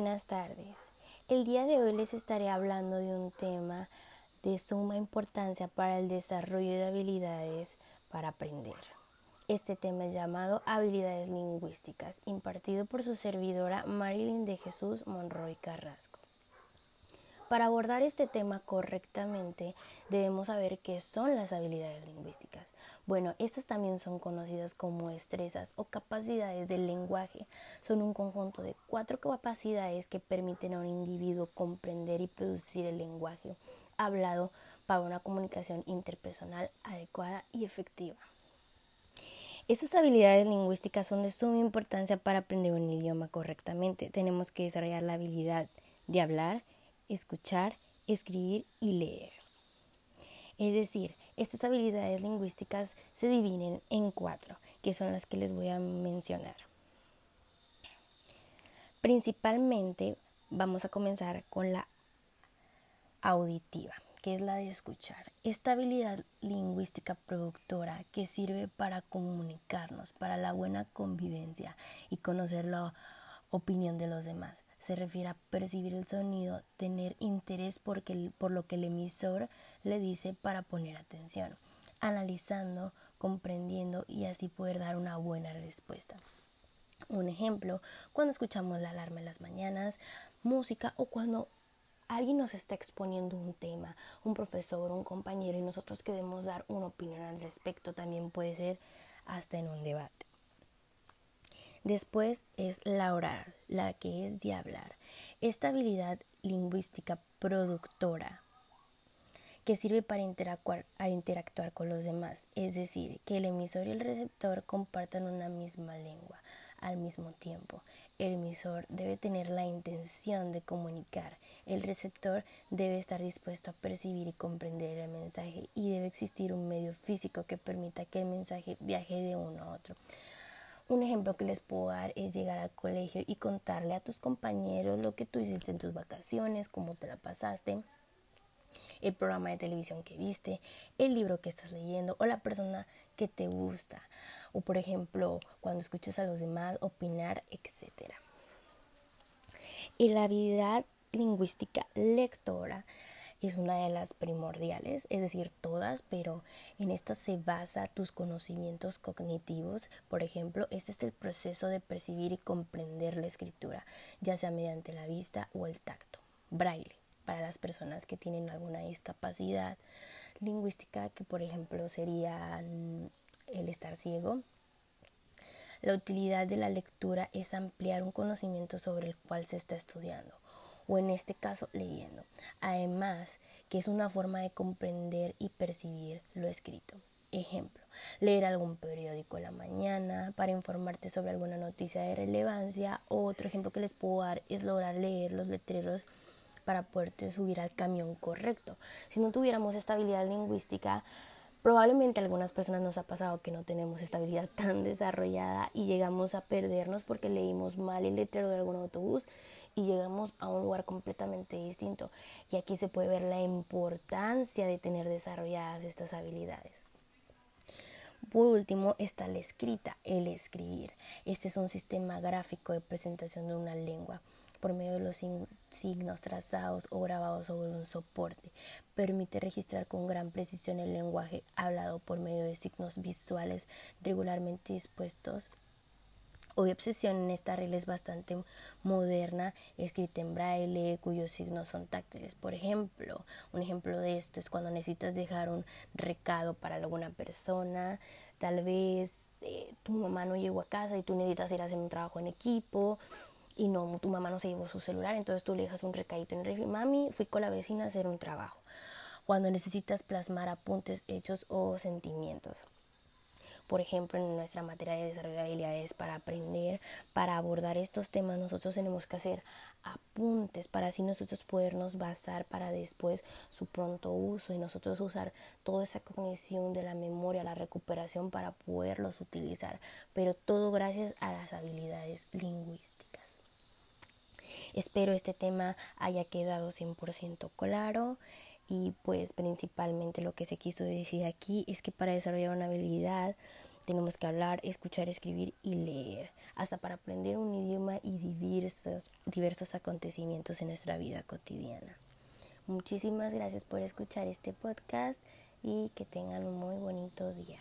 buenas tardes. El día de hoy les estaré hablando de un tema de suma importancia para el desarrollo de habilidades para aprender. Este tema es llamado habilidades lingüísticas, impartido por su servidora Marilyn de Jesús Monroy Carrasco. Para abordar este tema correctamente debemos saber qué son las habilidades lingüísticas. Bueno, estas también son conocidas como destrezas o capacidades del lenguaje. Son un conjunto de cuatro capacidades que permiten a un individuo comprender y producir el lenguaje hablado para una comunicación interpersonal adecuada y efectiva. Estas habilidades lingüísticas son de suma importancia para aprender un idioma correctamente. Tenemos que desarrollar la habilidad de hablar, escuchar, escribir y leer. Es decir, estas habilidades lingüísticas se dividen en cuatro, que son las que les voy a mencionar. Principalmente vamos a comenzar con la auditiva, que es la de escuchar. Esta habilidad lingüística productora que sirve para comunicarnos, para la buena convivencia y conocer la opinión de los demás se refiere a percibir el sonido, tener interés por lo que el emisor le dice para poner atención, analizando, comprendiendo y así poder dar una buena respuesta. Un ejemplo, cuando escuchamos la alarma en las mañanas, música o cuando alguien nos está exponiendo un tema, un profesor, un compañero y nosotros queremos dar una opinión al respecto, también puede ser hasta en un debate. Después es la oral, la que es de hablar. Esta habilidad lingüística productora que sirve para interactuar, interactuar con los demás, es decir, que el emisor y el receptor compartan una misma lengua al mismo tiempo. El emisor debe tener la intención de comunicar, el receptor debe estar dispuesto a percibir y comprender el mensaje y debe existir un medio físico que permita que el mensaje viaje de uno a otro. Un ejemplo que les puedo dar es llegar al colegio y contarle a tus compañeros lo que tú hiciste en tus vacaciones, cómo te la pasaste, el programa de televisión que viste, el libro que estás leyendo o la persona que te gusta. O por ejemplo, cuando escuchas a los demás opinar, etc. Y la habilidad lingüística lectora es una de las primordiales, es decir, todas, pero en esta se basa tus conocimientos cognitivos. Por ejemplo, este es el proceso de percibir y comprender la escritura, ya sea mediante la vista o el tacto. Braille, para las personas que tienen alguna discapacidad lingüística, que por ejemplo sería el estar ciego. La utilidad de la lectura es ampliar un conocimiento sobre el cual se está estudiando o en este caso leyendo. Además, que es una forma de comprender y percibir lo escrito. Ejemplo, leer algún periódico en la mañana para informarte sobre alguna noticia de relevancia. Otro ejemplo que les puedo dar es lograr leer los letreros para poderte subir al camión correcto. Si no tuviéramos estabilidad lingüística, probablemente a algunas personas nos ha pasado que no tenemos estabilidad tan desarrollada y llegamos a perdernos porque leímos mal el letrero de algún autobús y llegamos a un lugar completamente distinto. Y aquí se puede ver la importancia de tener desarrolladas estas habilidades. Por último está la escrita, el escribir. Este es un sistema gráfico de presentación de una lengua por medio de los signos trazados o grabados sobre un soporte. Permite registrar con gran precisión el lenguaje hablado por medio de signos visuales regularmente dispuestos Hoy obsesión en esta regla es bastante moderna, escrita en braille, cuyos signos son táctiles. Por ejemplo, un ejemplo de esto es cuando necesitas dejar un recado para alguna persona, tal vez eh, tu mamá no llegó a casa y tú necesitas ir a hacer un trabajo en equipo y no, tu mamá no se llevó su celular, entonces tú le dejas un recadito en el refri, mami, fui con la vecina a hacer un trabajo. Cuando necesitas plasmar apuntes, hechos o sentimientos por ejemplo, en nuestra materia de desarrollo de habilidades para aprender, para abordar estos temas, nosotros tenemos que hacer apuntes para así nosotros podernos basar para después su pronto uso y nosotros usar toda esa cognición de la memoria, la recuperación para poderlos utilizar, pero todo gracias a las habilidades lingüísticas. Espero este tema haya quedado 100% claro. Y pues principalmente lo que se quiso decir aquí es que para desarrollar una habilidad tenemos que hablar, escuchar, escribir y leer. Hasta para aprender un idioma y vivir estos diversos acontecimientos en nuestra vida cotidiana. Muchísimas gracias por escuchar este podcast y que tengan un muy bonito día.